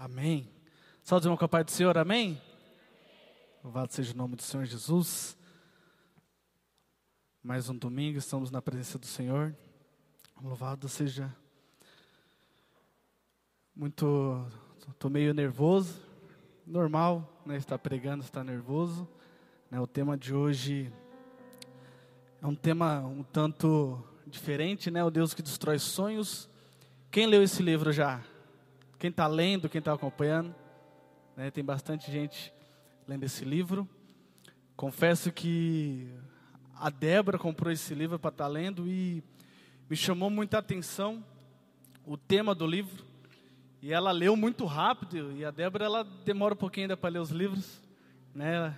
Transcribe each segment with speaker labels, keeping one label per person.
Speaker 1: Amém. Salve, irmão, com a paz do Senhor, amém? Louvado seja o nome do Senhor Jesus. Mais um domingo, estamos na presença do Senhor. Louvado seja. Muito. Estou meio nervoso. Normal, né? Estar pregando, estar nervoso. Né, o tema de hoje é um tema um tanto diferente, né? O Deus que destrói sonhos. Quem leu esse livro já? Quem está lendo, quem está acompanhando, né, tem bastante gente lendo esse livro. Confesso que a Débora comprou esse livro para estar tá lendo e me chamou muita atenção o tema do livro. E ela leu muito rápido, e a Débora ela demora um pouquinho ainda para ler os livros, né?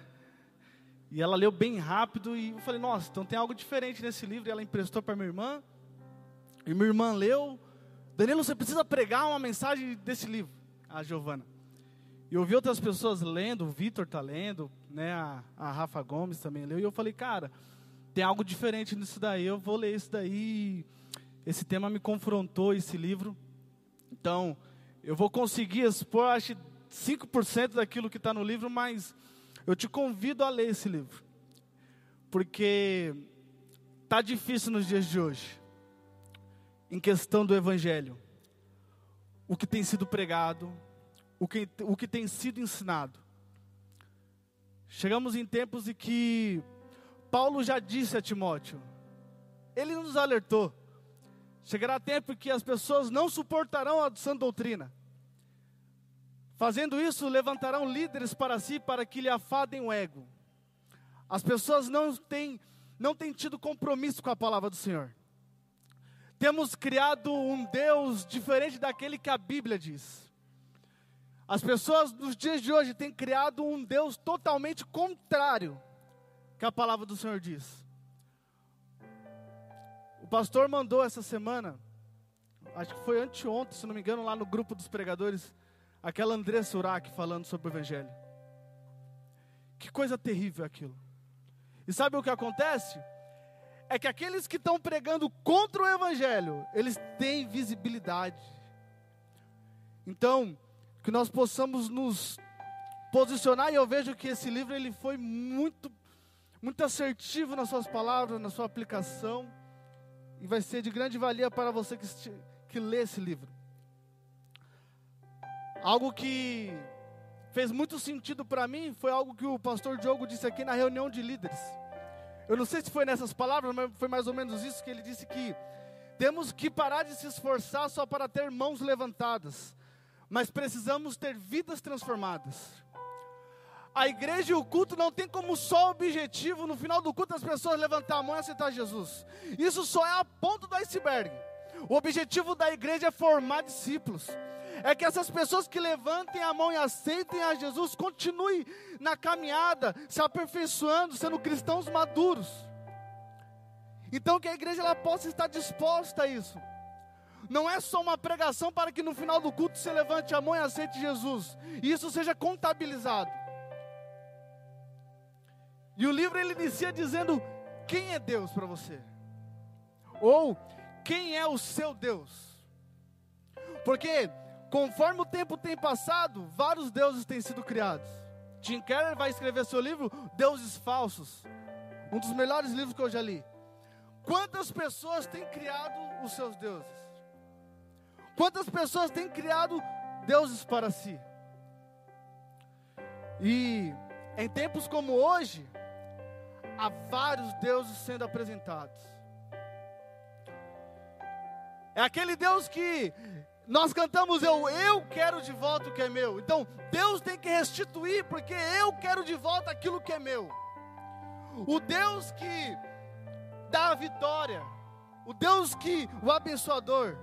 Speaker 1: E ela leu bem rápido e eu falei: "Nossa, então tem algo diferente nesse livro". E ela emprestou para minha irmã. E minha irmã leu, Danilo, você precisa pregar uma mensagem desse livro, a Giovana. E eu vi outras pessoas lendo, o Vitor está lendo, né, a, a, Rafa Gomes também leu, e eu falei, cara, tem algo diferente nisso daí, eu vou ler isso daí. Esse tema me confrontou, esse livro. Então, eu vou conseguir expor, acho, 5% daquilo que está no livro, mas eu te convido a ler esse livro. Porque está difícil nos dias de hoje em questão do Evangelho, o que tem sido pregado, o que, o que tem sido ensinado. Chegamos em tempos em que Paulo já disse a Timóteo, ele nos alertou, chegará tempo em que as pessoas não suportarão a sã doutrina. Fazendo isso, levantarão líderes para si para que lhe afadem o ego. As pessoas não têm, não têm tido compromisso com a palavra do Senhor. Temos criado um Deus diferente daquele que a Bíblia diz. As pessoas nos dias de hoje têm criado um Deus totalmente contrário que a palavra do Senhor diz. O pastor mandou essa semana, acho que foi anteontem, se não me engano, lá no grupo dos pregadores, aquela Andressa Urach falando sobre o Evangelho. Que coisa terrível aquilo. E sabe o que acontece? É que aqueles que estão pregando contra o evangelho, eles têm visibilidade. Então, que nós possamos nos posicionar e eu vejo que esse livro ele foi muito muito assertivo nas suas palavras, na sua aplicação e vai ser de grande valia para você que, que lê esse livro. Algo que fez muito sentido para mim foi algo que o pastor Diogo disse aqui na reunião de líderes. Eu não sei se foi nessas palavras, mas foi mais ou menos isso que ele disse que temos que parar de se esforçar só para ter mãos levantadas, mas precisamos ter vidas transformadas. A igreja e o culto não tem como só objetivo no final do culto as pessoas levantar a mão e aceitar Jesus. Isso só é a ponta do iceberg. O objetivo da igreja é formar discípulos é que essas pessoas que levantem a mão e aceitem a Jesus continuem na caminhada, se aperfeiçoando, sendo cristãos maduros. Então que a igreja ela possa estar disposta a isso. Não é só uma pregação para que no final do culto você levante a mão e aceite Jesus. E isso seja contabilizado. E o livro ele inicia dizendo quem é Deus para você. Ou quem é o seu Deus. Porque Conforme o tempo tem passado, vários deuses têm sido criados. Tim Keller vai escrever seu livro Deuses Falsos, um dos melhores livros que eu já li. Quantas pessoas têm criado os seus deuses? Quantas pessoas têm criado deuses para si? E em tempos como hoje, há vários deuses sendo apresentados. É aquele Deus que nós cantamos eu, eu quero de volta o que é meu. Então, Deus tem que restituir, porque eu quero de volta aquilo que é meu. O Deus que dá a vitória, o Deus que o abençoador.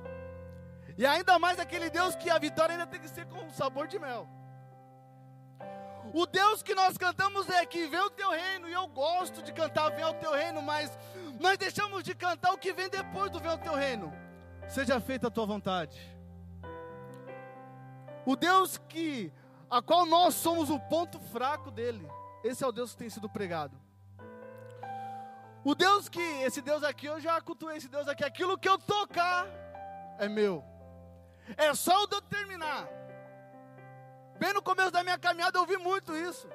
Speaker 1: E ainda mais aquele Deus que a vitória ainda tem que ser com sabor de mel. O Deus que nós cantamos é que vem o teu reino, e eu gosto de cantar vem o teu reino, mas nós deixamos de cantar o que vem depois do vem o teu reino. Seja feita a tua vontade. O Deus que a qual nós somos o ponto fraco dele. Esse é o Deus que tem sido pregado. O Deus que, esse Deus aqui, eu já cultuei esse Deus aqui, aquilo que eu tocar é meu. É só eu determinar. Bem no começo da minha caminhada eu ouvi muito isso.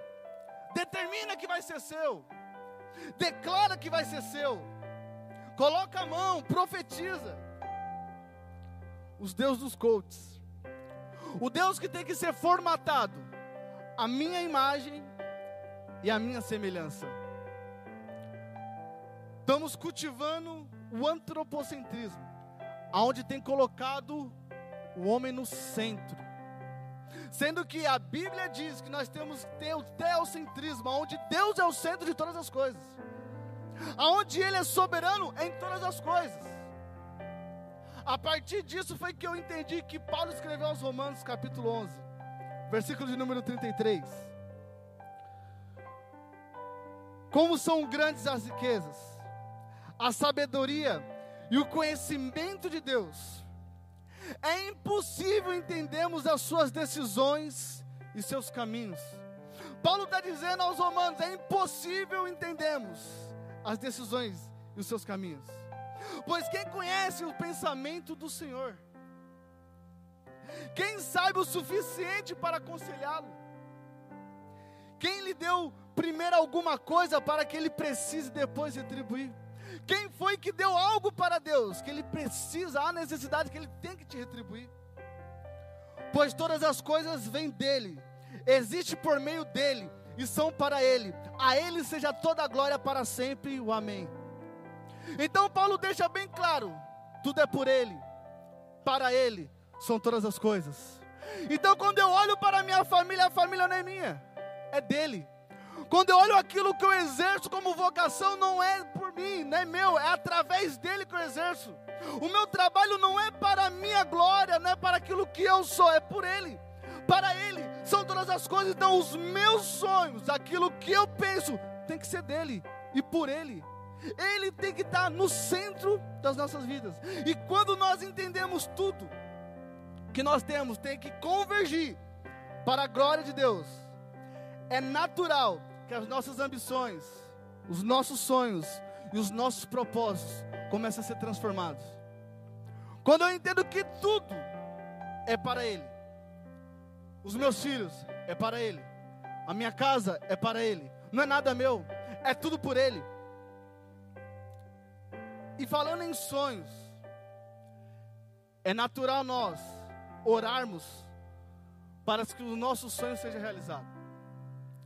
Speaker 1: Determina que vai ser seu. Declara que vai ser seu. Coloca a mão, profetiza. Os deuses dos coaches. O Deus que tem que ser formatado. A minha imagem e a minha semelhança. Estamos cultivando o antropocentrismo, aonde tem colocado o homem no centro. Sendo que a Bíblia diz que nós temos que ter o teocentrismo, onde Deus é o centro de todas as coisas. Aonde Ele é soberano em todas as coisas. A partir disso foi que eu entendi que Paulo escreveu aos Romanos, capítulo 11, versículo de número 33. Como são grandes as riquezas, a sabedoria e o conhecimento de Deus. É impossível entendermos as suas decisões e seus caminhos. Paulo está dizendo aos romanos: é impossível entendermos as decisões e os seus caminhos. Pois quem conhece o pensamento do Senhor? Quem sabe o suficiente para aconselhá-lo? Quem lhe deu primeiro alguma coisa para que ele precise depois retribuir? Quem foi que deu algo para Deus que ele precisa, há necessidade que ele tem que te retribuir? Pois todas as coisas vêm dele, existe por meio dele e são para ele. A ele seja toda a glória para sempre. O amém. Então Paulo deixa bem claro: tudo é por ele, para ele são todas as coisas. Então quando eu olho para a minha família, a família não é minha, é dele. Quando eu olho aquilo que eu exerço como vocação, não é por mim, não é meu, é através dele que eu exerço. O meu trabalho não é para a minha glória, não é para aquilo que eu sou, é por ele. Para ele são todas as coisas, então os meus sonhos, aquilo que eu penso, tem que ser dele e por ele. Ele tem que estar no centro das nossas vidas. E quando nós entendemos tudo que nós temos, tem que convergir para a glória de Deus. É natural que as nossas ambições, os nossos sonhos e os nossos propósitos comecem a ser transformados. Quando eu entendo que tudo é para Ele, os meus filhos é para Ele, a minha casa é para Ele, não é nada meu, é tudo por Ele. E falando em sonhos, é natural nós orarmos para que o nosso sonho seja realizado.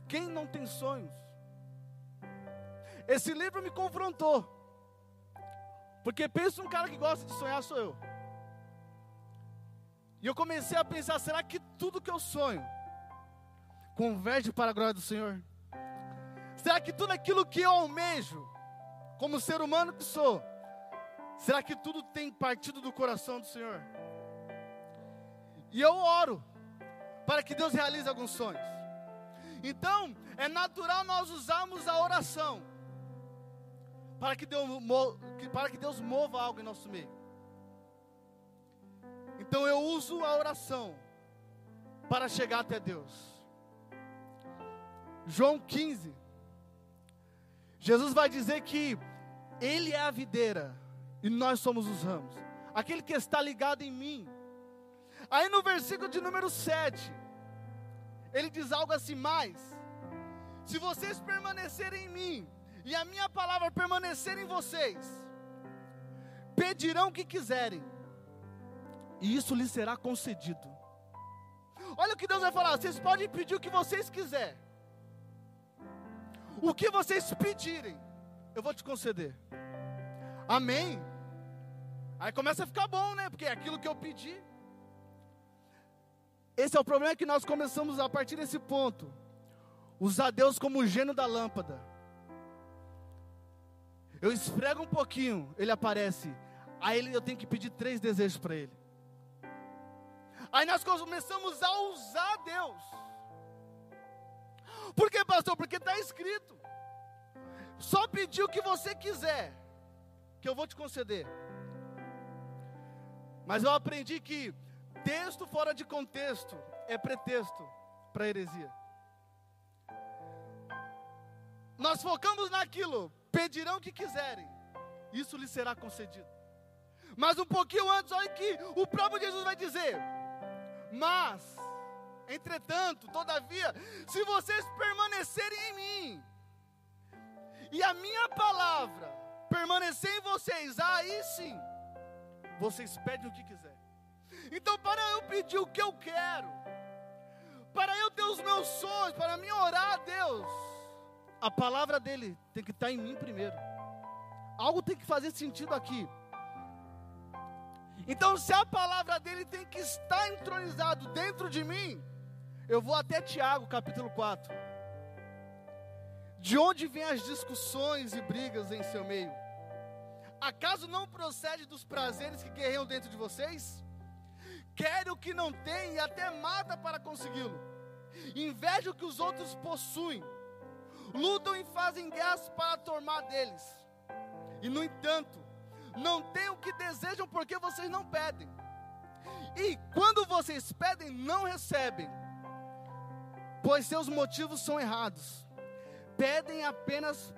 Speaker 1: Quem não tem sonhos? Esse livro me confrontou. Porque pensa um cara que gosta de sonhar sou eu. E eu comecei a pensar, será que tudo que eu sonho converge para a glória do Senhor? Será que tudo aquilo que eu almejo, como ser humano que sou, será que tudo tem partido do coração do Senhor? E eu oro para que Deus realize alguns sonhos. Então, é natural nós usarmos a oração para que Deus, para que Deus mova algo em nosso meio. Então eu uso a oração para chegar até Deus. João 15. Jesus vai dizer que Ele é a videira e nós somos os ramos. Aquele que está ligado em mim. Aí no versículo de número 7, ele diz algo assim: mais. Se vocês permanecerem em mim e a minha palavra permanecer em vocês, pedirão o que quiserem, e isso lhes será concedido. Olha o que Deus vai falar: vocês podem pedir o que vocês quiserem, o que vocês pedirem, eu vou te conceder. Amém? Aí começa a ficar bom, né? Porque é aquilo que eu pedi. Esse é o problema que nós começamos a partir desse ponto. Usar Deus como o gênio da lâmpada. Eu esfrego um pouquinho, ele aparece. Aí eu tenho que pedir três desejos para ele. Aí nós começamos a usar Deus. Por que, pastor? Porque está escrito. Só pedir o que você quiser, que eu vou te conceder. Mas eu aprendi que Texto fora de contexto é pretexto para heresia. Nós focamos naquilo, pedirão o que quiserem, isso lhe será concedido. Mas um pouquinho antes, olha que o próprio Jesus vai dizer: Mas Entretanto, todavia, se vocês permanecerem em mim, e a minha palavra permanecer em vocês, aí sim, vocês pedem o que quiser. Então, para eu pedir o que eu quero, para eu ter os meus sonhos, para mim orar a Deus, a palavra dele tem que estar em mim primeiro. Algo tem que fazer sentido aqui. Então, se a palavra dele tem que estar entronizado dentro de mim, eu vou até Tiago, capítulo 4. De onde vêm as discussões e brigas em seu meio? Acaso não procede dos prazeres que guerreiam dentro de vocês? Quer o que não tem e até mata para consegui-lo. Inveja o que os outros possuem. Lutam e fazem guerras para tomar deles. E no entanto, não têm o que desejam porque vocês não pedem. E quando vocês pedem, não recebem, pois seus motivos são errados. Pedem apenas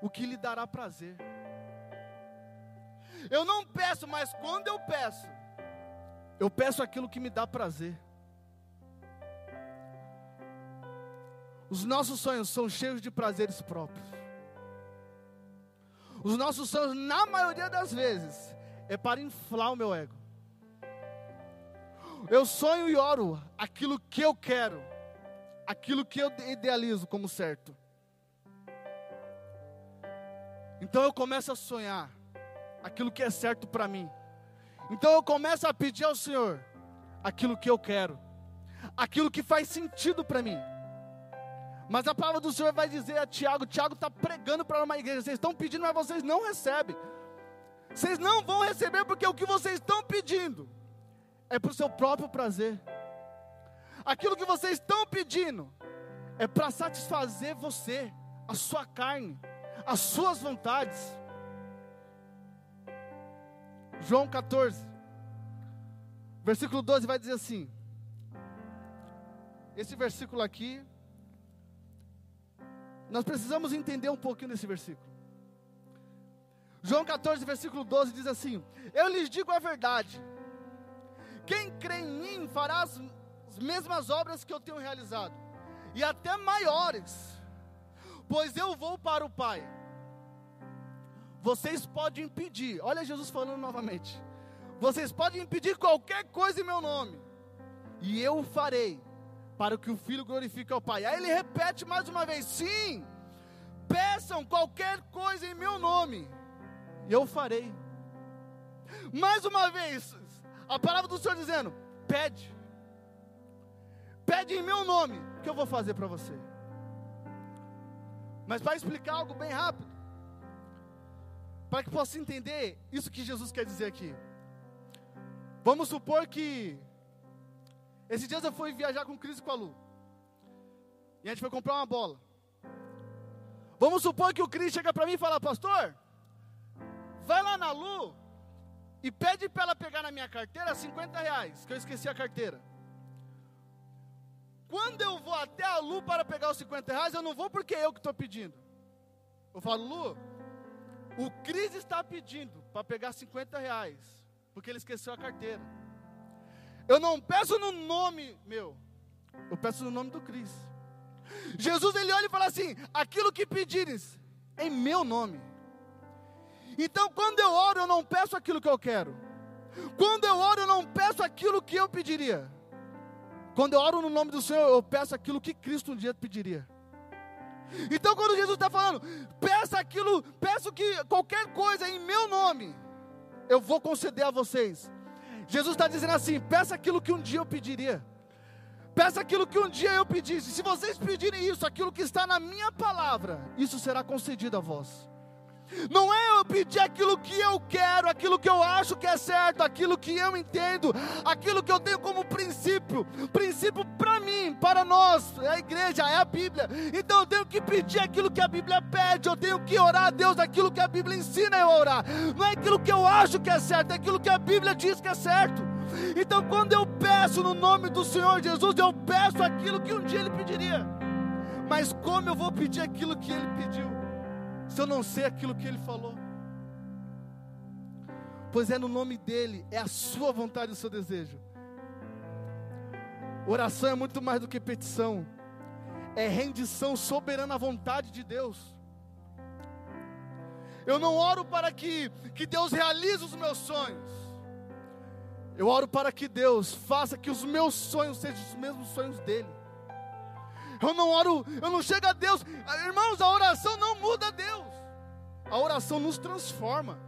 Speaker 1: o que lhe dará prazer. Eu não peço, mas quando eu peço, eu peço aquilo que me dá prazer. Os nossos sonhos são cheios de prazeres próprios. Os nossos sonhos, na maioria das vezes, é para inflar o meu ego. Eu sonho e oro aquilo que eu quero, aquilo que eu idealizo como certo. Então eu começo a sonhar aquilo que é certo para mim. Então eu começo a pedir ao Senhor aquilo que eu quero, aquilo que faz sentido para mim. Mas a palavra do Senhor vai dizer a Tiago: Tiago está pregando para uma igreja, vocês estão pedindo, mas vocês não recebem. Vocês não vão receber porque o que vocês estão pedindo é para o seu próprio prazer. Aquilo que vocês estão pedindo é para satisfazer você, a sua carne, as suas vontades. João 14, versículo 12 vai dizer assim: esse versículo aqui nós precisamos entender um pouquinho desse versículo. João 14, versículo 12 diz assim: Eu lhes digo a verdade. Quem crê em mim fará as, as mesmas obras que eu tenho realizado, e até maiores, pois eu vou para o Pai. Vocês podem impedir, olha Jesus falando novamente. Vocês podem impedir qualquer coisa em meu nome, e eu o farei, para que o Filho glorifique ao Pai. Aí ele repete mais uma vez: sim, peçam qualquer coisa em meu nome, e eu farei. Mais uma vez, a palavra do Senhor dizendo: pede, pede em meu nome, que eu vou fazer para você. Mas para explicar algo bem rápido, para que possa entender isso que Jesus quer dizer aqui. Vamos supor que esses dias eu fui viajar com o Cris e com a Lu. E a gente foi comprar uma bola. Vamos supor que o Cris chega para mim e fala, pastor, vai lá na Lu e pede para ela pegar na minha carteira 50 reais, que eu esqueci a carteira. Quando eu vou até a Lu para pegar os 50 reais, eu não vou porque é eu que estou pedindo. Eu falo, Lu, o Cris está pedindo para pegar 50 reais, porque ele esqueceu a carteira. Eu não peço no nome meu, eu peço no nome do Cristo. Jesus ele olha e fala assim: aquilo que pedires em meu nome. Então, quando eu oro, eu não peço aquilo que eu quero. Quando eu oro, eu não peço aquilo que eu pediria. Quando eu oro no nome do Senhor, eu peço aquilo que Cristo um dia pediria. Então, quando Jesus está falando, peça aquilo, peço que qualquer coisa em meu nome, eu vou conceder a vocês. Jesus está dizendo assim: peça aquilo que um dia eu pediria. Peça aquilo que um dia eu pedisse. Se vocês pedirem isso, aquilo que está na minha palavra, isso será concedido a vós. Não é eu pedir aquilo que eu quero, aquilo que eu acho que é certo, aquilo que eu entendo, aquilo que eu tenho como princípio. Princípio para mim, para nós, é a igreja, é a Bíblia. Então eu tenho que pedir aquilo que a Bíblia pede, eu tenho que orar a Deus aquilo que a Bíblia ensina eu a orar. Não é aquilo que eu acho que é certo, é aquilo que a Bíblia diz que é certo. Então quando eu peço no nome do Senhor Jesus, eu peço aquilo que um dia Ele pediria. Mas como eu vou pedir aquilo que Ele pediu? Se eu não sei aquilo que Ele falou? Pois é no nome dEle, é a sua vontade e o seu desejo. Oração é muito mais do que petição, é rendição soberana à vontade de Deus. Eu não oro para que, que Deus realize os meus sonhos. Eu oro para que Deus faça que os meus sonhos sejam os mesmos sonhos dele. Eu não oro, eu não chego a Deus. Irmãos, a oração não muda Deus. A oração nos transforma.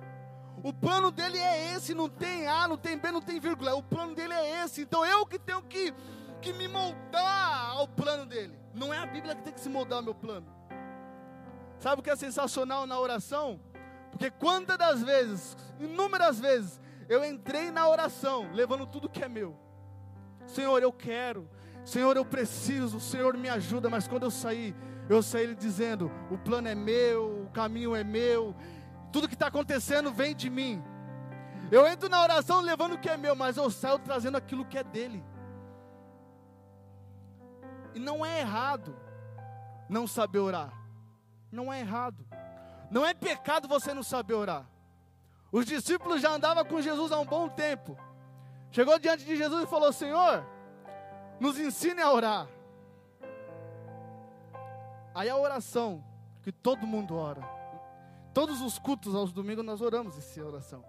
Speaker 1: O plano dele é esse, não tem A, não tem B, não tem vírgula. O plano dele é esse. Então eu que tenho que, que me moldar ao plano dele. Não é a Bíblia que tem que se moldar ao meu plano. Sabe o que é sensacional na oração? Porque quantas das vezes, inúmeras vezes, eu entrei na oração levando tudo que é meu. Senhor, eu quero. Senhor, eu preciso. Senhor, me ajuda. Mas quando eu saí, eu saí dizendo: o plano é meu, o caminho é meu tudo que está acontecendo vem de mim. Eu entro na oração levando o que é meu, mas eu saio trazendo aquilo que é dele. E não é errado não saber orar. Não é errado. Não é pecado você não saber orar. Os discípulos já andavam com Jesus há um bom tempo. Chegou diante de Jesus e falou: Senhor, nos ensine a orar. Aí a oração que todo mundo ora. Todos os cultos aos domingos nós oramos essa oração.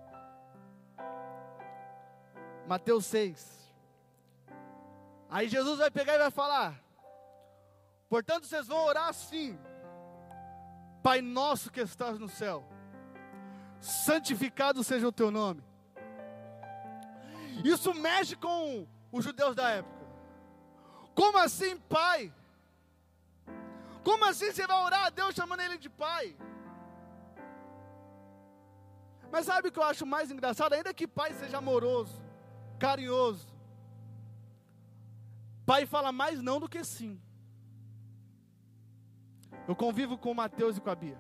Speaker 1: Mateus 6. Aí Jesus vai pegar e vai falar: Portanto, vocês vão orar assim: Pai nosso que estás no céu, santificado seja o teu nome. Isso mexe com os judeus da época. Como assim, Pai? Como assim você vai orar a Deus chamando ele de Pai? Mas sabe o que eu acho mais engraçado? Ainda que pai seja amoroso, carinhoso, pai fala mais não do que sim. Eu convivo com o Mateus e com a Bia.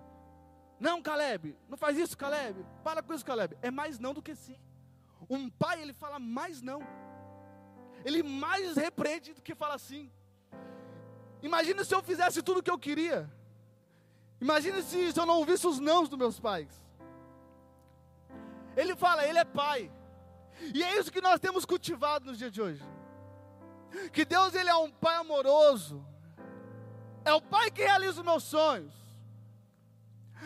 Speaker 1: Não, Caleb, não faz isso, Caleb. Para com isso, Caleb. É mais não do que sim. Um pai, ele fala mais não. Ele mais repreende do que fala sim. Imagina se eu fizesse tudo o que eu queria. Imagina se, se eu não ouvisse os nãos dos meus pais. Ele fala, Ele é Pai. E é isso que nós temos cultivado nos dias de hoje. Que Deus ele é um Pai amoroso. É o Pai que realiza os meus sonhos.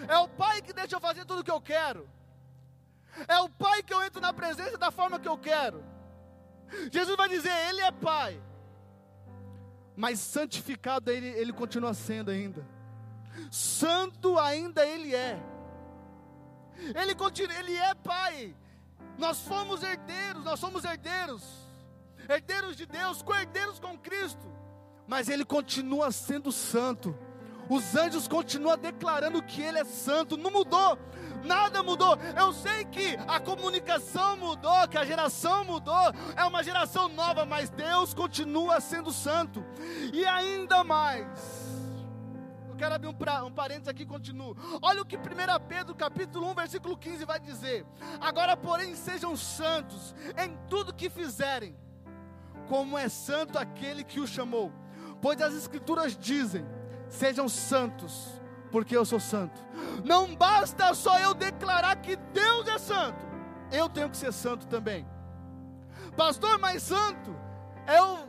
Speaker 1: É o Pai que deixa eu fazer tudo o que eu quero. É o Pai que eu entro na presença da forma que eu quero. Jesus vai dizer, Ele é Pai. Mas santificado ele, ele continua sendo ainda. Santo ainda Ele é. Ele continua, ele é pai. Nós fomos herdeiros, nós somos herdeiros. Herdeiros de Deus, co-herdeiros com Cristo. Mas ele continua sendo santo. Os anjos continuam declarando que ele é santo. Não mudou. Nada mudou. Eu sei que a comunicação mudou, que a geração mudou. É uma geração nova, mas Deus continua sendo santo. E ainda mais eu quero abrir um, pra, um parênteses aqui e continuo. Olha o que 1 Pedro capítulo 1, versículo 15 vai dizer. Agora, porém, sejam santos em tudo que fizerem, como é santo aquele que o chamou. Pois as escrituras dizem: sejam santos, porque eu sou santo. Não basta só eu declarar que Deus é santo, eu tenho que ser santo também. Pastor, mais santo é eu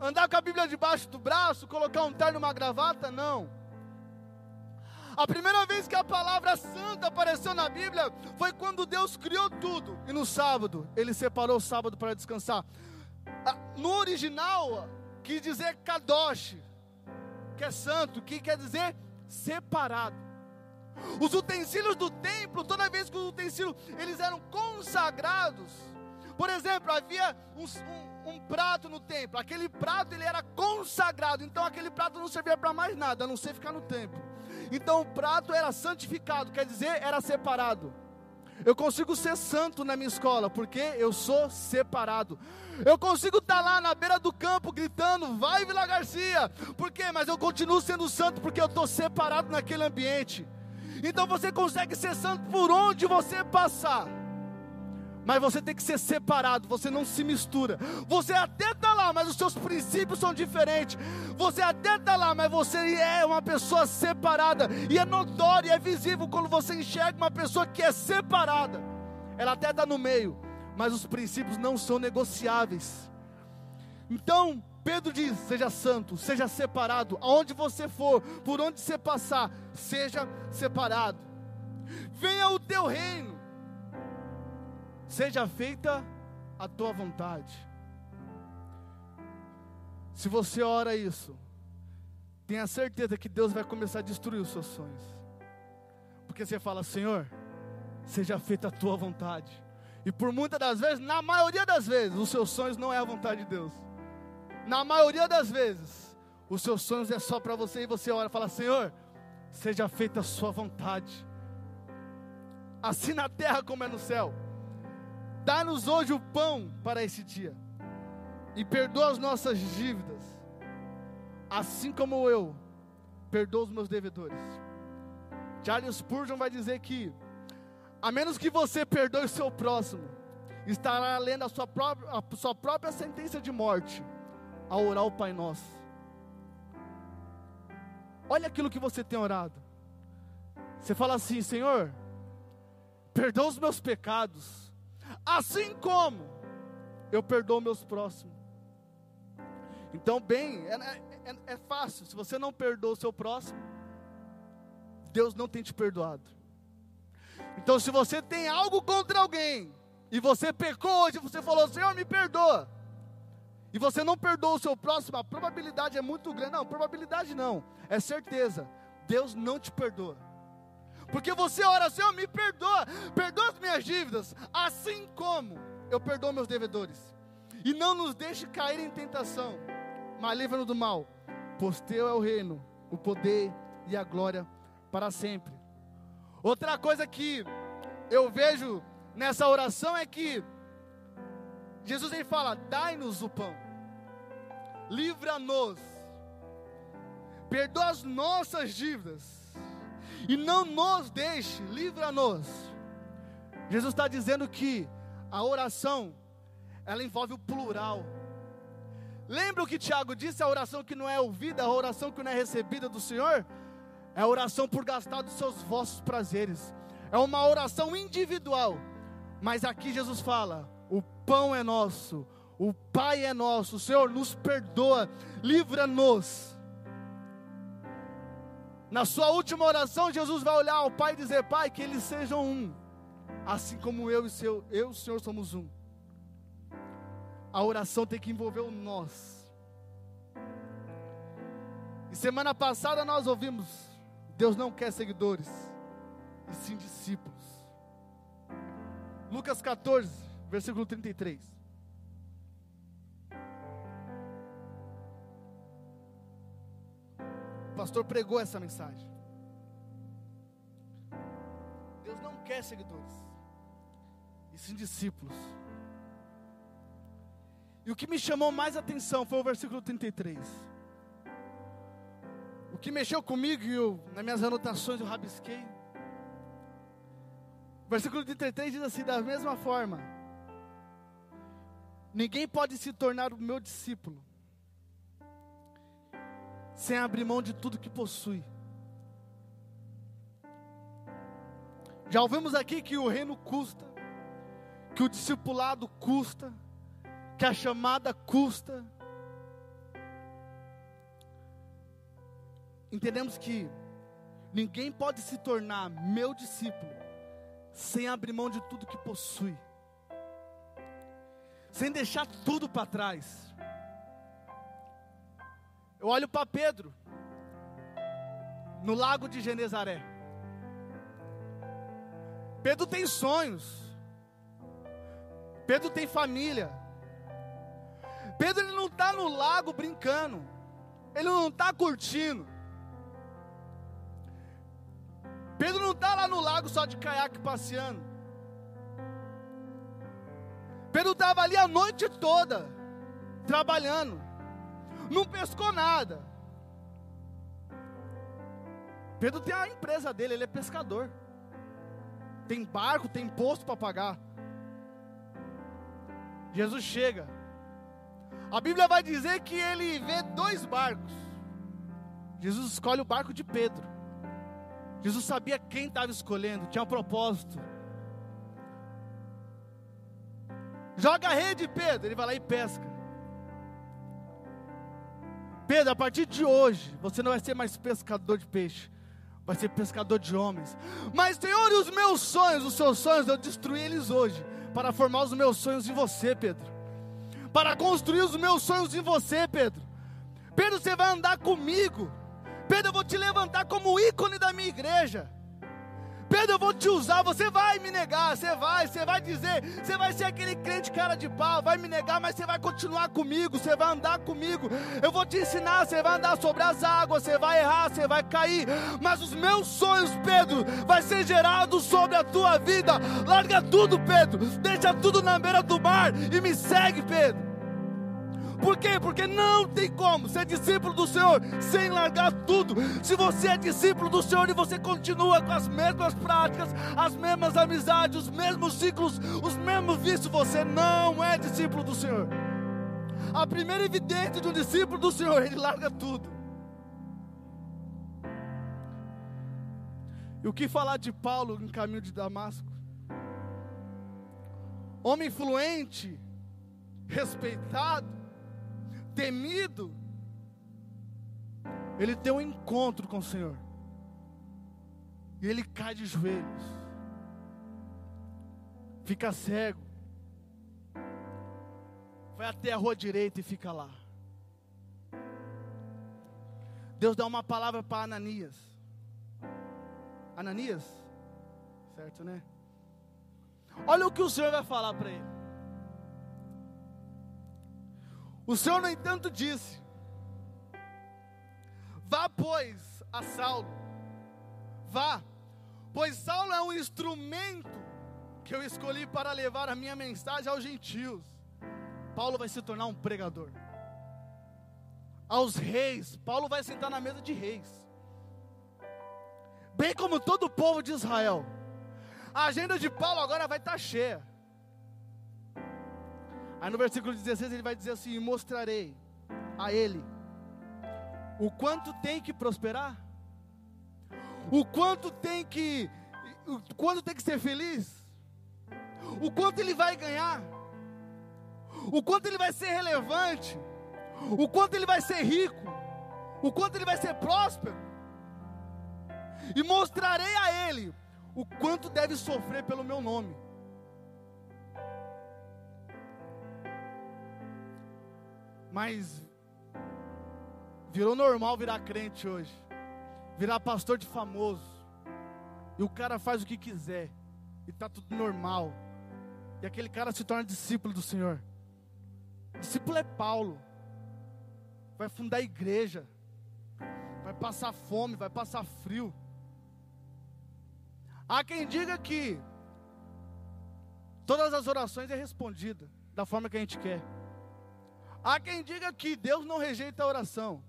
Speaker 1: andar com a Bíblia debaixo do braço, colocar um terno e uma gravata? Não. A primeira vez que a palavra santa apareceu na Bíblia foi quando Deus criou tudo e no sábado ele separou o sábado para descansar. No original, quis dizer kadosh, que é santo, que quer dizer separado. Os utensílios do templo, toda vez que os utensílios eles eram consagrados, por exemplo, havia um, um, um, prato no templo, aquele prato ele era consagrado, então aquele prato não servia para mais nada, a não ser ficar no templo. Então o prato era santificado, quer dizer, era separado. Eu consigo ser santo na minha escola, porque eu sou separado. Eu consigo estar lá na beira do campo gritando, vai Vila Garcia. Por quê? Mas eu continuo sendo santo porque eu estou separado naquele ambiente. Então você consegue ser santo por onde você passar. Mas você tem que ser separado, você não se mistura. Você até está lá, mas os seus princípios são diferentes. Você até está lá, mas você é uma pessoa separada. E é notório, é visível quando você enxerga uma pessoa que é separada. Ela até está no meio, mas os princípios não são negociáveis. Então, Pedro diz: seja santo, seja separado, aonde você for, por onde você passar, seja separado. Venha o teu reino, seja feita a tua vontade. Se você ora isso, tenha certeza que Deus vai começar a destruir os seus sonhos, porque você fala: Senhor, seja feita a tua vontade. E por muitas das vezes, na maioria das vezes, os seus sonhos não é a vontade de Deus. Na maioria das vezes, os seus sonhos é só para você e você ora e fala: Senhor, seja feita a sua vontade. Assim na terra como é no céu. Dá-nos hoje o pão para esse dia. E perdoa as nossas dívidas. Assim como eu perdoo os meus devedores. Charles Spurgeon vai dizer que a menos que você perdoe o seu próximo, estará lendo a sua própria, a sua própria sentença de morte ao orar o Pai Nosso. Olha aquilo que você tem orado. Você fala assim: Senhor, perdoa os meus pecados, assim como eu perdoo meus próximos. Então, bem, é, é, é fácil. Se você não perdoa o seu próximo, Deus não tem te perdoado. Então, se você tem algo contra alguém, e você pecou hoje, você falou, Senhor, me perdoa, e você não perdoa o seu próximo, a probabilidade é muito grande. Não, probabilidade não, é certeza. Deus não te perdoa. Porque você ora, Senhor, me perdoa, perdoa as minhas dívidas, assim como eu perdoo meus devedores. E não nos deixe cair em tentação, mas livra-nos do mal, pois teu é o reino, o poder e a glória para sempre. Outra coisa que eu vejo nessa oração é que Jesus ele fala: dai-nos o pão, livra-nos, perdoa as nossas dívidas, e não nos deixe, livra-nos. Jesus está dizendo que a oração, ela envolve o plural. Lembra o que Tiago disse? A oração que não é ouvida, a oração que não é recebida do Senhor? É a oração por gastar dos seus vossos prazeres. É uma oração individual. Mas aqui Jesus fala: o pão é nosso, o Pai é nosso, o Senhor nos perdoa, livra-nos. Na sua última oração, Jesus vai olhar ao Pai e dizer: Pai, que eles sejam um, assim como eu e, eu e o Senhor somos um. A oração tem que envolver o nós. E semana passada nós ouvimos Deus não quer seguidores, e sim discípulos. Lucas 14, versículo 33. O pastor pregou essa mensagem. Deus não quer seguidores, e sim discípulos. E o que me chamou mais atenção foi o versículo 33. O que mexeu comigo e eu, nas minhas anotações eu rabisquei. Versículo 33 diz assim: da mesma forma, ninguém pode se tornar o meu discípulo sem abrir mão de tudo que possui. Já ouvimos aqui que o reino custa, que o discipulado custa, que a chamada custa, entendemos que ninguém pode se tornar meu discípulo sem abrir mão de tudo que possui, sem deixar tudo para trás. Eu olho para Pedro, no lago de Genezaré. Pedro tem sonhos, Pedro tem família. Pedro ele não está no lago brincando, ele não está curtindo. Pedro não está lá no lago só de caiaque passeando. Pedro estava ali a noite toda, trabalhando. Não pescou nada. Pedro tem a empresa dele, ele é pescador. Tem barco, tem imposto para pagar. Jesus chega. A Bíblia vai dizer que ele vê dois barcos. Jesus escolhe o barco de Pedro. Jesus sabia quem estava escolhendo, tinha um propósito. Joga a rede, Pedro. Ele vai lá e pesca. Pedro, a partir de hoje, você não vai ser mais pescador de peixe, vai ser pescador de homens. Mas, Senhor, e os meus sonhos, os seus sonhos, eu destruí eles hoje, para formar os meus sonhos em você, Pedro. Para construir os meus sonhos em você, Pedro. Pedro, você vai andar comigo. Pedro, eu vou te levantar como ícone da minha igreja. Pedro, eu vou te usar, você vai me negar, você vai, você vai dizer, você vai ser aquele crente cara de pau, vai me negar, mas você vai continuar comigo, você vai andar comigo. Eu vou te ensinar, você vai andar sobre as águas, você vai errar, você vai cair, mas os meus sonhos, Pedro, vai ser gerado sobre a tua vida. Larga tudo, Pedro, deixa tudo na beira do mar e me segue, Pedro. Por quê? Porque não tem como ser discípulo do Senhor sem largar tudo. Se você é discípulo do Senhor e você continua com as mesmas práticas, as mesmas amizades, os mesmos ciclos, os mesmos vícios, você não é discípulo do Senhor. A primeira evidência de um discípulo do Senhor, ele larga tudo. E o que falar de Paulo em caminho de Damasco? Homem influente, respeitado, temido, ele tem um encontro com o Senhor. E ele cai de joelhos. Fica cego. Vai até a rua direita e fica lá. Deus dá uma palavra para Ananias. Ananias? Certo, né? Olha o que o Senhor vai falar para ele. O Senhor, no entanto, disse: Vá, pois, a Saulo, vá, pois Saulo é um instrumento que eu escolhi para levar a minha mensagem aos gentios. Paulo vai se tornar um pregador. Aos reis, Paulo vai sentar na mesa de reis. Bem como todo o povo de Israel. A agenda de Paulo agora vai estar cheia. Aí no versículo 16 ele vai dizer assim: Mostrarei a ele o quanto tem que prosperar, o quanto tem que, o quanto tem que ser feliz, o quanto ele vai ganhar, o quanto ele vai ser relevante, o quanto ele vai ser rico, o quanto ele vai ser próspero, e mostrarei a ele o quanto deve sofrer pelo meu nome. Mas virou normal virar crente hoje. Virar pastor de famoso. E o cara faz o que quiser. E tá tudo normal. E aquele cara se torna discípulo do Senhor. Discípulo é Paulo. Vai fundar a igreja. Vai passar fome, vai passar frio. Há quem diga que todas as orações é respondida da forma que a gente quer. Há quem diga que Deus não rejeita a oração,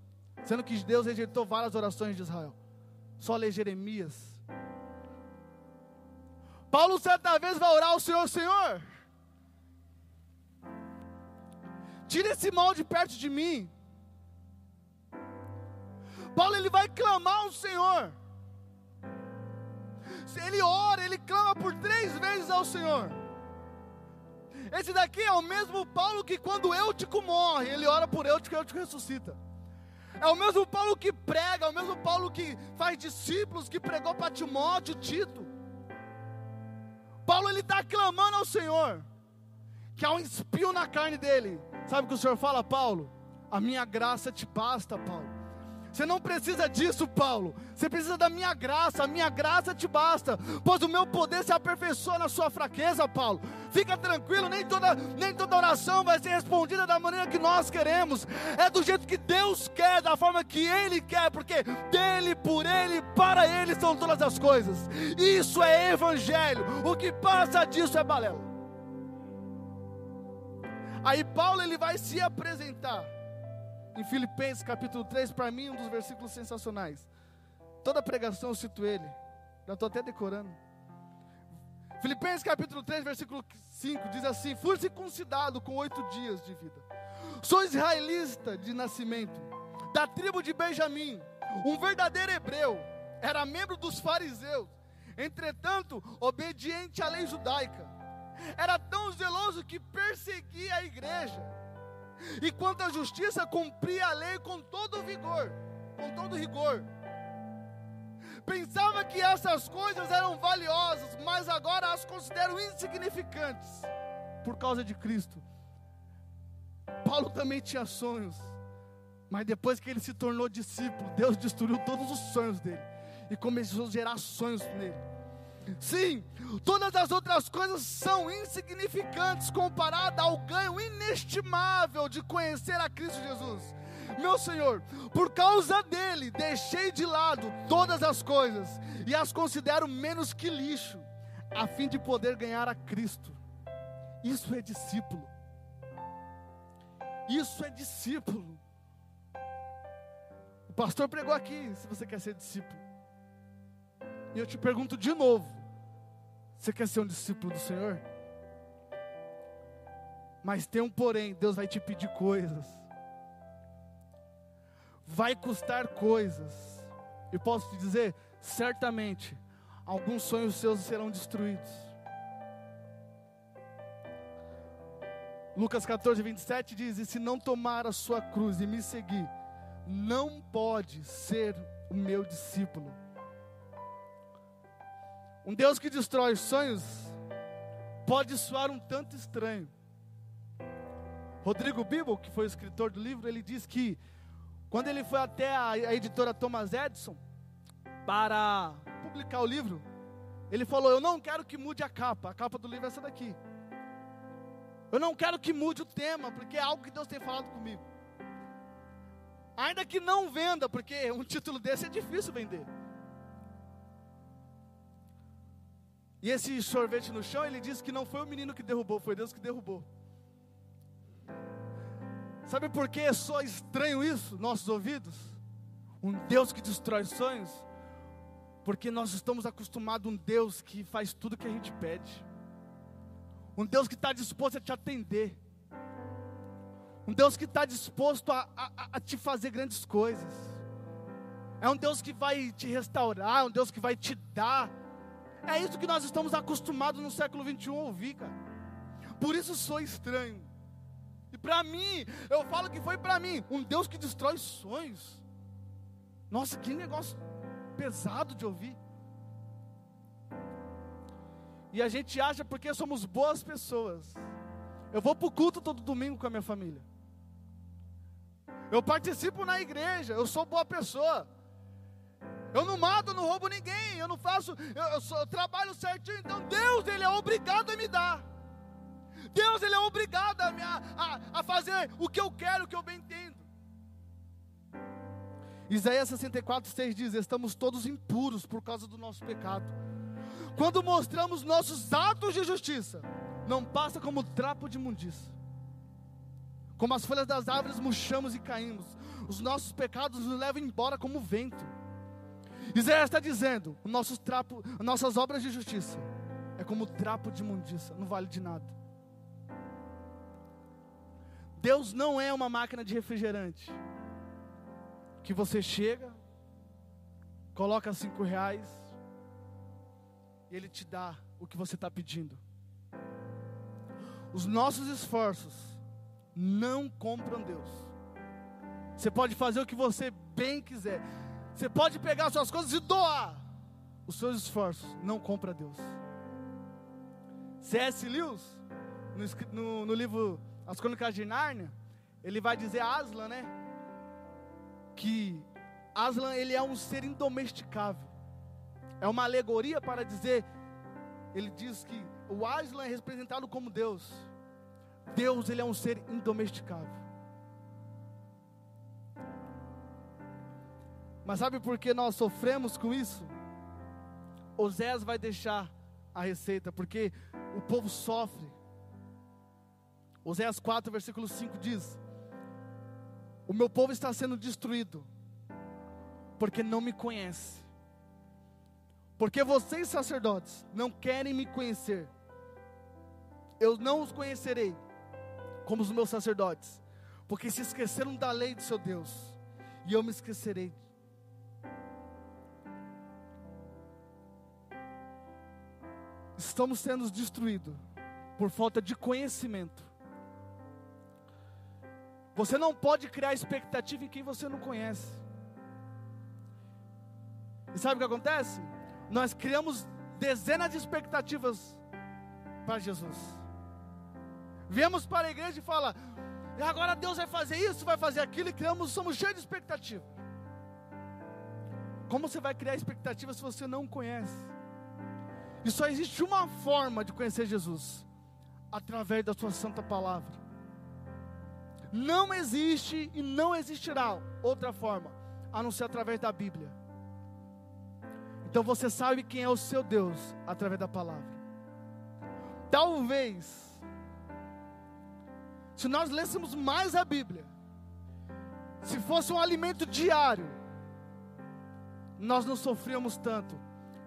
Speaker 1: sendo que Deus rejeitou várias orações de Israel. Só ler Jeremias. Paulo certa vez vai orar ao Senhor, Senhor, tira esse mal de perto de mim. Paulo ele vai clamar ao Senhor. Ele ora, ele clama por três vezes ao Senhor. Esse daqui é o mesmo Paulo que quando Eutico morre, ele ora por Eutico e Eutico ressuscita. É o mesmo Paulo que prega, é o mesmo Paulo que faz discípulos, que pregou para Timóteo, Tito. Paulo ele está clamando ao Senhor, que há um espinho na carne dele. Sabe o que o Senhor fala, Paulo? A minha graça te basta, Paulo. Você não precisa disso, Paulo. Você precisa da minha graça. A minha graça te basta. Pois o meu poder se aperfeiçoa na sua fraqueza, Paulo. Fica tranquilo, nem toda, nem toda oração vai ser respondida da maneira que nós queremos. É do jeito que Deus quer, da forma que Ele quer, porque dele, por Ele, para Ele são todas as coisas. Isso é evangelho. O que passa disso é balela. Aí Paulo ele vai se apresentar em Filipenses capítulo 3, para mim, um dos versículos sensacionais. Toda pregação eu cito ele. Já estou até decorando. Filipenses capítulo 3, versículo 5 diz assim: Fui circuncidado com oito dias de vida. Sou israelita de nascimento, da tribo de Benjamim, um verdadeiro hebreu, era membro dos fariseus, entretanto, obediente à lei judaica. Era tão zeloso que perseguia a igreja E quanto à justiça, cumpria a lei com todo vigor, com todo rigor. Pensava que essas coisas eram valiosas, mas agora as considero insignificantes por causa de Cristo. Paulo também tinha sonhos, mas depois que ele se tornou discípulo, Deus destruiu todos os sonhos dele e começou a gerar sonhos nele. Sim, todas as outras coisas são insignificantes comparada ao ganho inestimável de conhecer a Cristo Jesus. Meu Senhor, por causa dele, deixei de lado todas as coisas e as considero menos que lixo, a fim de poder ganhar a Cristo. Isso é discípulo. Isso é discípulo. O pastor pregou aqui, se você quer ser discípulo. E eu te pergunto de novo: você quer ser um discípulo do Senhor? Mas tem um porém, Deus vai te pedir coisas. Vai custar coisas. E posso te dizer, certamente, alguns sonhos seus serão destruídos. Lucas 14, 27 diz: E se não tomar a sua cruz e me seguir, não pode ser o meu discípulo. Um Deus que destrói sonhos pode soar um tanto estranho. Rodrigo Bibo, que foi o escritor do livro, ele diz que quando ele foi até a, a editora Thomas Edison para publicar o livro, ele falou: Eu não quero que mude a capa, a capa do livro é essa daqui. Eu não quero que mude o tema, porque é algo que Deus tem falado comigo. Ainda que não venda, porque um título desse é difícil vender. E esse sorvete no chão, ele disse que não foi o menino que derrubou, foi Deus que derrubou. Sabe por que só estranho isso, nossos ouvidos? Um Deus que destrói sonhos? Porque nós estamos acostumados a um Deus que faz tudo que a gente pede. Um Deus que está disposto a te atender. Um Deus que está disposto a, a, a, te fazer grandes coisas. É um Deus que vai te restaurar, um Deus que vai te dar é isso que nós estamos acostumados no século 21 a ouvir, cara. Por isso sou estranho. E para mim, eu falo que foi para mim, um Deus que destrói sonhos. Nossa, que negócio pesado de ouvir. E a gente acha porque somos boas pessoas. Eu vou para o culto todo domingo com a minha família. Eu participo na igreja, eu sou boa pessoa. Eu não mato, eu não roubo ninguém, eu não faço, eu, eu, eu trabalho certinho. Então Deus, Ele é obrigado a me dar. Deus, Ele é obrigado a, me, a, a fazer o que eu quero, o que eu bem entendo. Isaías 64, 6 diz: Estamos todos impuros por causa do nosso pecado. Quando mostramos nossos atos de justiça, não passa como trapo de imundícia. Como as folhas das árvores murchamos e caímos. Os nossos pecados nos levam embora como vento. Isaías está dizendo: nossos trapo, nossas obras de justiça é como trapo de imundícia, não vale de nada. Deus não é uma máquina de refrigerante que você chega, coloca cinco reais e Ele te dá o que você está pedindo. Os nossos esforços não compram Deus. Você pode fazer o que você bem quiser. Você pode pegar suas coisas e doar. Os seus esforços não compra Deus. C.S. Lewis, no, no, no, livro As Crônicas de Nárnia, ele vai dizer a Aslan, né? Que Aslan ele é um ser indomesticável. É uma alegoria para dizer, ele diz que o Aslan é representado como Deus. Deus ele é um ser indomesticável. Mas sabe por que nós sofremos com isso? Osés vai deixar a receita, porque o povo sofre. Oséias 4, versículo 5 diz: O meu povo está sendo destruído, porque não me conhece. Porque vocês, sacerdotes, não querem me conhecer. Eu não os conhecerei como os meus sacerdotes, porque se esqueceram da lei do seu Deus, e eu me esquecerei estamos sendo destruídos por falta de conhecimento. Você não pode criar expectativa em quem você não conhece. E sabe o que acontece? Nós criamos dezenas de expectativas para Jesus. Viemos para a igreja e fala: agora Deus vai fazer isso, vai fazer aquilo, e criamos, somos cheios de expectativa. Como você vai criar expectativa se você não conhece? E só existe uma forma de conhecer Jesus: através da Sua Santa Palavra. Não existe e não existirá outra forma a não ser através da Bíblia. Então você sabe quem é o seu Deus através da palavra. Talvez, se nós lêssemos mais a Bíblia, se fosse um alimento diário, nós não sofríamos tanto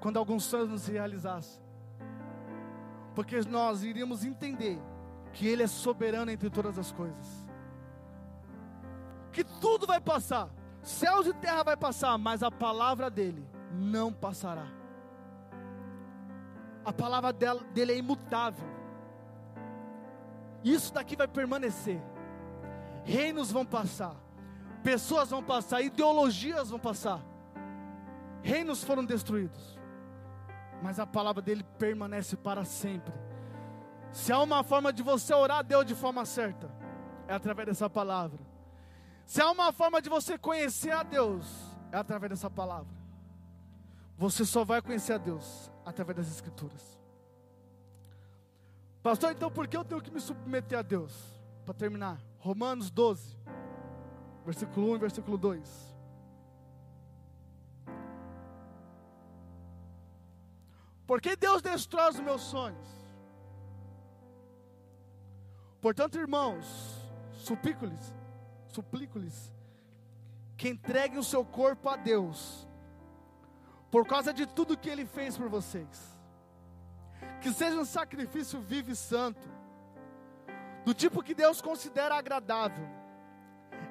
Speaker 1: quando alguns sonhos nos realizassem, porque nós iríamos entender que Ele é soberano entre todas as coisas que tudo vai passar, céus e terra vai passar, mas a palavra dele não passará. A palavra dele é imutável. Isso daqui vai permanecer. Reinos vão passar, pessoas vão passar, ideologias vão passar. Reinos foram destruídos, mas a palavra dele permanece para sempre. Se há uma forma de você orar a Deus de forma certa, é através dessa palavra. Se há uma forma de você conhecer a Deus, é através dessa palavra. Você só vai conhecer a Deus através das Escrituras. Pastor, então por que eu tenho que me submeter a Deus? Para terminar, Romanos 12, versículo 1 e versículo 2. Porque Deus destrói os meus sonhos. Portanto, irmãos, suplico-lhes suplico-lhes que entreguem o seu corpo a Deus, por causa de tudo que Ele fez por vocês. Que seja um sacrifício vivo e santo, do tipo que Deus considera agradável.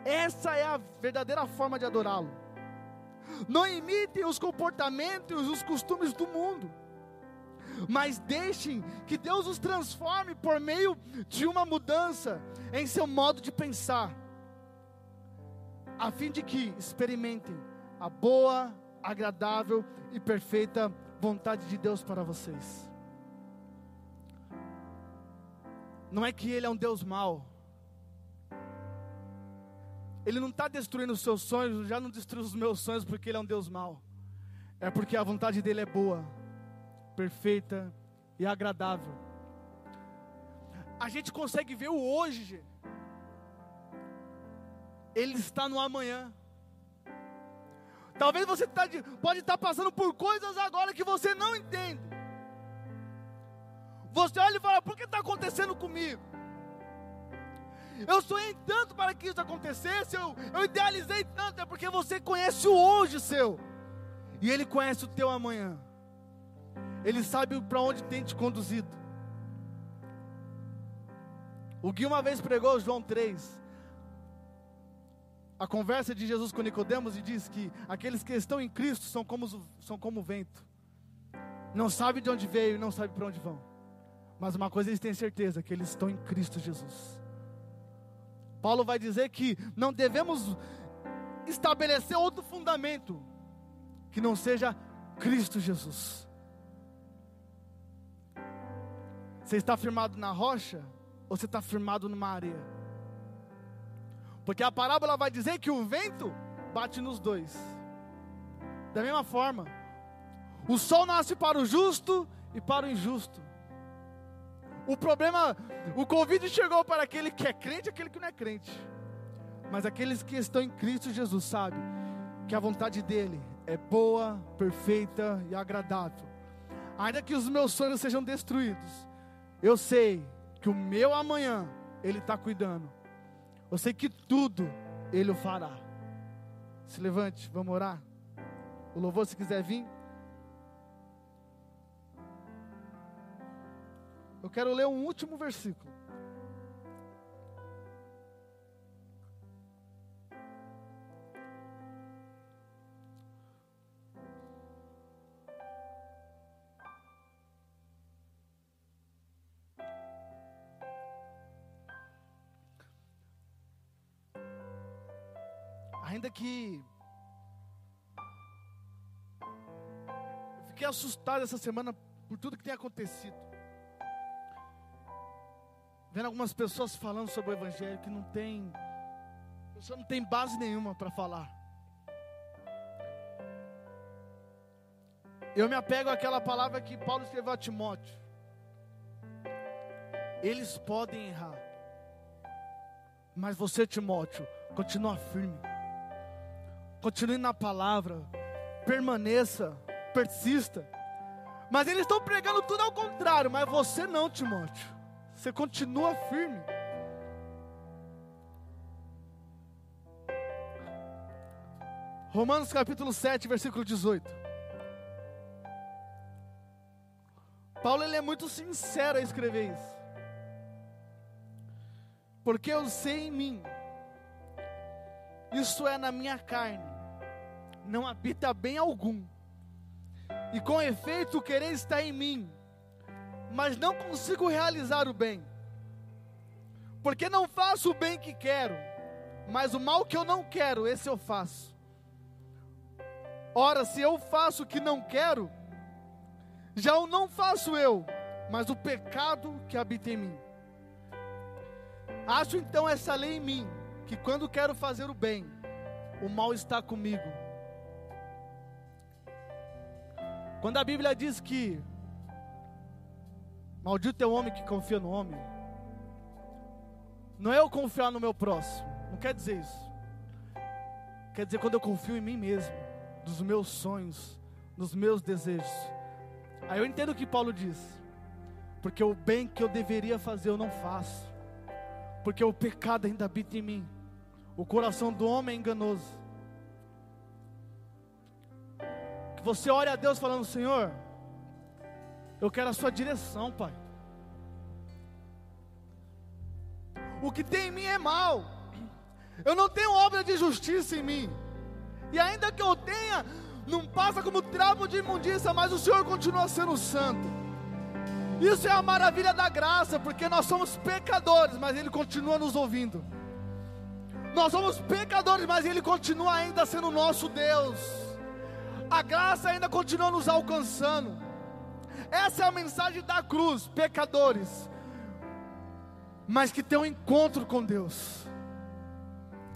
Speaker 1: Essa é a verdadeira forma de adorá-lo. Não imitem os comportamentos e os costumes do mundo, mas deixem que Deus os transforme por meio de uma mudança em seu modo de pensar a fim de que experimentem a boa, agradável e perfeita vontade de Deus para vocês. Não é que Ele é um Deus mau. Ele não está destruindo os seus sonhos, já não destruiu os meus sonhos porque Ele é um Deus mau. É porque a vontade dele é boa, perfeita e agradável. A gente consegue ver o hoje. Ele está no amanhã. Talvez você tá de, pode estar passando por coisas agora que você não entende. Você olha e fala: por que está acontecendo comigo? Eu sonhei tanto para que isso acontecesse, eu, eu idealizei tanto, é porque você conhece o hoje seu, e Ele conhece o teu amanhã, Ele sabe para onde tem te conduzido. O Gui uma vez pregou João 3, a conversa de Jesus com Nicodemos e diz que aqueles que estão em Cristo são como, são como o vento. Não sabe de onde veio e não sabe para onde vão. Mas uma coisa eles têm certeza, que eles estão em Cristo Jesus. Paulo vai dizer que não devemos estabelecer outro fundamento que não seja Cristo Jesus. Você está firmado na rocha ou você está firmado numa areia? Porque a parábola vai dizer que o vento bate nos dois. Da mesma forma, o sol nasce para o justo e para o injusto. O problema, o convite chegou para aquele que é crente e aquele que não é crente. Mas aqueles que estão em Cristo Jesus sabem que a vontade dele é boa, perfeita e agradável. Ainda que os meus sonhos sejam destruídos, eu sei que o meu amanhã ele está cuidando. Eu sei que tudo Ele o fará. Se levante, vamos orar. O louvor, se quiser vir. Eu quero ler um último versículo. Fiquei assustado essa semana por tudo que tem acontecido. Vendo algumas pessoas falando sobre o evangelho que não tem, pessoa não tem base nenhuma para falar. Eu me apego àquela palavra que Paulo escreveu a Timóteo. Eles podem errar. Mas você, Timóteo, continua firme. Continue na palavra. Permaneça, persista. Mas eles estão pregando tudo ao contrário, mas você não, Timóteo. Você continua firme. Romanos capítulo 7, versículo 18. Paulo ele é muito sincero a escrever isso. Porque eu sei em mim, isso é na minha carne, não habita bem algum. E com efeito, o querer está em mim, mas não consigo realizar o bem. Porque não faço o bem que quero, mas o mal que eu não quero, esse eu faço. Ora, se eu faço o que não quero, já o não faço eu, mas o pecado que habita em mim. Acho então essa lei em mim, que quando quero fazer o bem, o mal está comigo. Quando a Bíblia diz que maldito é o homem que confia no homem, não é eu confiar no meu próximo, não quer dizer isso. Quer dizer quando eu confio em mim mesmo, dos meus sonhos, nos meus desejos. Aí eu entendo o que Paulo diz. Porque o bem que eu deveria fazer eu não faço. Porque o pecado ainda habita em mim. O coração do homem é enganoso. Você ore a Deus falando: Senhor, eu quero a Sua direção, Pai. O que tem em mim é mal. Eu não tenho obra de justiça em mim. E ainda que eu tenha, não passa como trapo de imundícia, mas o Senhor continua sendo santo. Isso é a maravilha da graça, porque nós somos pecadores, mas Ele continua nos ouvindo. Nós somos pecadores, mas Ele continua ainda sendo nosso Deus. A graça ainda continua nos alcançando. Essa é a mensagem da cruz, pecadores, mas que tem um encontro com Deus,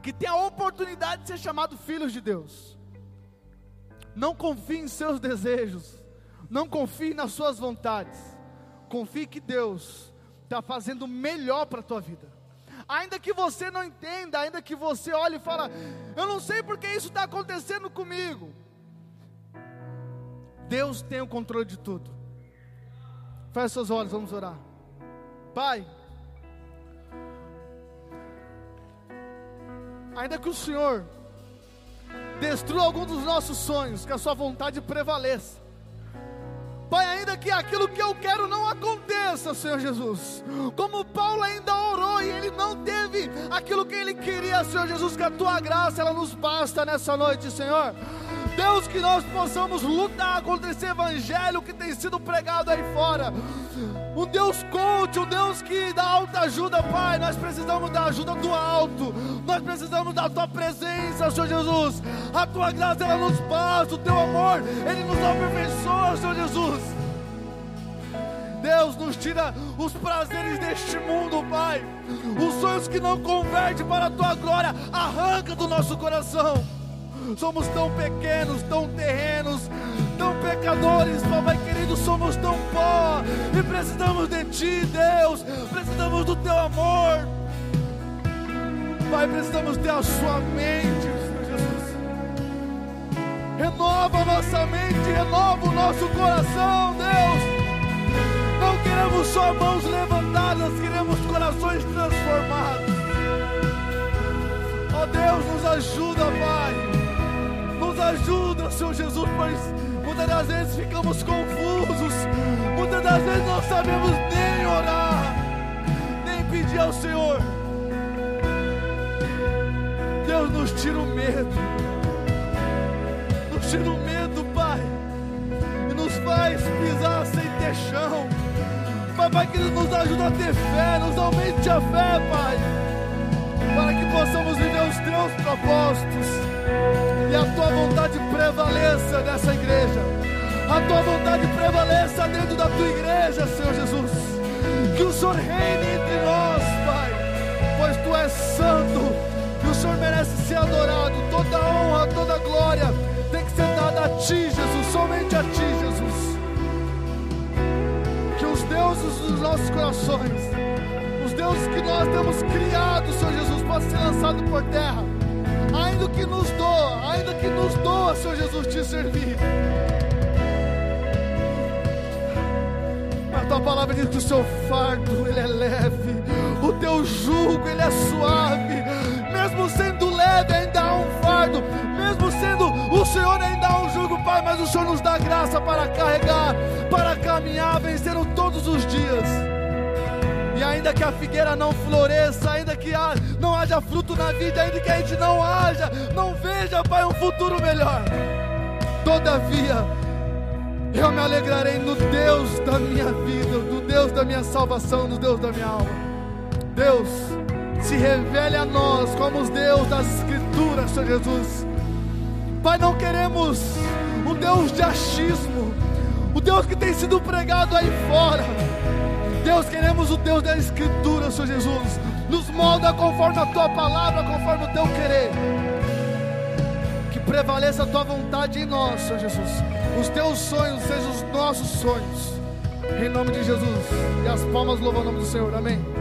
Speaker 1: que tem a oportunidade de ser chamado filhos de Deus. Não confie em seus desejos, não confie nas suas vontades. Confie que Deus está fazendo melhor para a tua vida. Ainda que você não entenda, ainda que você olhe e fala, eu não sei porque isso está acontecendo comigo. Deus tem o controle de tudo. Feche seus olhos, vamos orar. Pai, ainda que o Senhor Destrua algum dos nossos sonhos, que a sua vontade prevaleça. Pai, ainda que aquilo que eu quero não aconteça, Senhor Jesus. Como Paulo ainda orou e ele não teve aquilo que ele queria, Senhor Jesus, que a tua graça ela nos basta nessa noite, Senhor. Deus, que nós possamos lutar contra esse evangelho que tem sido pregado aí fora. Um Deus coach, um Deus que dá alta ajuda, Pai. Nós precisamos da ajuda do alto. Nós precisamos da tua presença, Senhor Jesus. A tua graça ela nos basta, o teu amor, ele nos aperfeiçoa, Senhor Jesus. Deus nos tira os prazeres deste mundo, Pai. Os sonhos que não converte para a tua glória, arranca do nosso coração. Somos tão pequenos, tão terrenos, tão pecadores, papai querido, somos tão pó e precisamos de Ti, Deus, precisamos do Teu amor. Pai, precisamos ter a Sua mente, Senhor Jesus. Renova a nossa mente, renova o nosso coração, Deus. Não queremos só mãos levantadas, queremos corações transformados. Ó oh Deus, nos ajuda, Pai nos ajuda, Senhor Jesus, pois muitas das vezes ficamos confusos, muitas das vezes não sabemos nem orar, nem pedir ao Senhor. Deus nos tira o medo, nos tira o medo, Pai, e nos faz pisar sem ter chão. Pai, que nos ajuda a ter fé, nos aumente a fé, Pai, para que possamos viver os teus propósitos vida dessa igreja. A tua vontade prevaleça dentro da tua igreja, Senhor Jesus. Que o Senhor reine entre nós, Pai, pois tu és santo e o Senhor merece ser adorado. Toda honra, toda glória tem que ser dada a ti, Jesus, somente a ti, Jesus. Que os deuses dos nossos corações, os deuses que nós temos criado, Senhor Jesus, possam ser lançados por terra. Ainda que nos doa, ainda que nos doa, Senhor Jesus, te servir. A tua palavra diz que o seu fardo ele é leve, o teu jugo ele é suave. Mesmo sendo leve, ainda há um fardo. Mesmo sendo o Senhor ainda há um jugo, Pai, mas o Senhor nos dá graça para carregar, para caminhar, vencendo todos os dias. E ainda que a figueira não floresça, ainda que não haja fruto na vida, ainda que a gente não haja, não veja, Pai, um futuro melhor. Todavia, eu me alegrarei no Deus da minha vida, no Deus da minha salvação, no Deus da minha alma. Deus, se revele a nós como os Deus das Escrituras, Senhor Jesus. Pai, não queremos o Deus de achismo, o Deus que tem sido pregado aí fora. Deus, queremos o Deus da Escritura, Senhor Jesus. Nos molda conforme a tua palavra, conforme o teu querer. Que prevaleça a tua vontade em nós, Senhor Jesus. Os teus sonhos sejam os nossos sonhos. Em nome de Jesus. E as palmas louvam o nome do Senhor. Amém.